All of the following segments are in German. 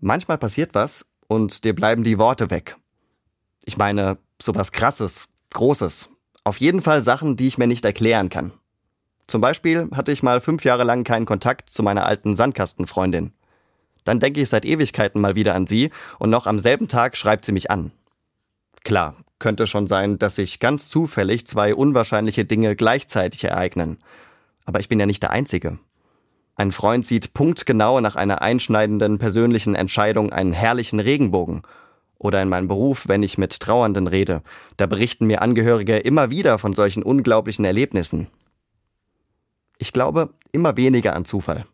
Manchmal passiert was und dir bleiben die Worte weg. Ich meine, sowas krasses, großes. Auf jeden Fall Sachen, die ich mir nicht erklären kann. Zum Beispiel hatte ich mal fünf Jahre lang keinen Kontakt zu meiner alten Sandkastenfreundin. Dann denke ich seit Ewigkeiten mal wieder an sie und noch am selben Tag schreibt sie mich an. Klar, könnte schon sein, dass sich ganz zufällig zwei unwahrscheinliche Dinge gleichzeitig ereignen. Aber ich bin ja nicht der Einzige. Ein Freund sieht punktgenau nach einer einschneidenden persönlichen Entscheidung einen herrlichen Regenbogen. Oder in meinem Beruf, wenn ich mit Trauernden rede, da berichten mir Angehörige immer wieder von solchen unglaublichen Erlebnissen. Ich glaube immer weniger an Zufall.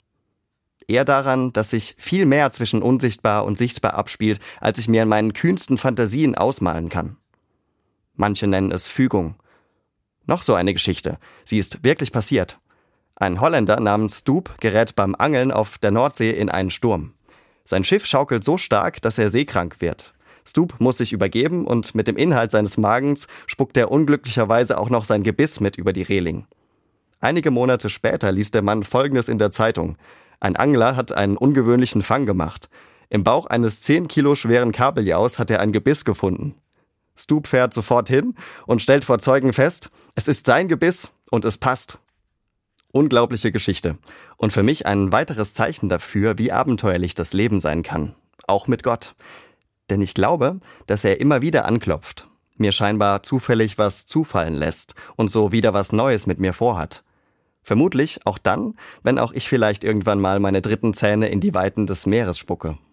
Eher daran, dass sich viel mehr zwischen unsichtbar und sichtbar abspielt, als ich mir in meinen kühnsten Fantasien ausmalen kann. Manche nennen es Fügung. Noch so eine Geschichte. Sie ist wirklich passiert. Ein Holländer namens Stoop gerät beim Angeln auf der Nordsee in einen Sturm. Sein Schiff schaukelt so stark, dass er seekrank wird. Stoop muss sich übergeben und mit dem Inhalt seines Magens spuckt er unglücklicherweise auch noch sein Gebiss mit über die Reling. Einige Monate später liest der Mann Folgendes in der Zeitung. Ein Angler hat einen ungewöhnlichen Fang gemacht. Im Bauch eines 10 Kilo schweren Kabeljaus hat er ein Gebiss gefunden. Stoop fährt sofort hin und stellt vor Zeugen fest, es ist sein Gebiss und es passt. Unglaubliche Geschichte. Und für mich ein weiteres Zeichen dafür, wie abenteuerlich das Leben sein kann. Auch mit Gott. Denn ich glaube, dass er immer wieder anklopft, mir scheinbar zufällig was zufallen lässt und so wieder was Neues mit mir vorhat. Vermutlich auch dann, wenn auch ich vielleicht irgendwann mal meine dritten Zähne in die Weiten des Meeres spucke.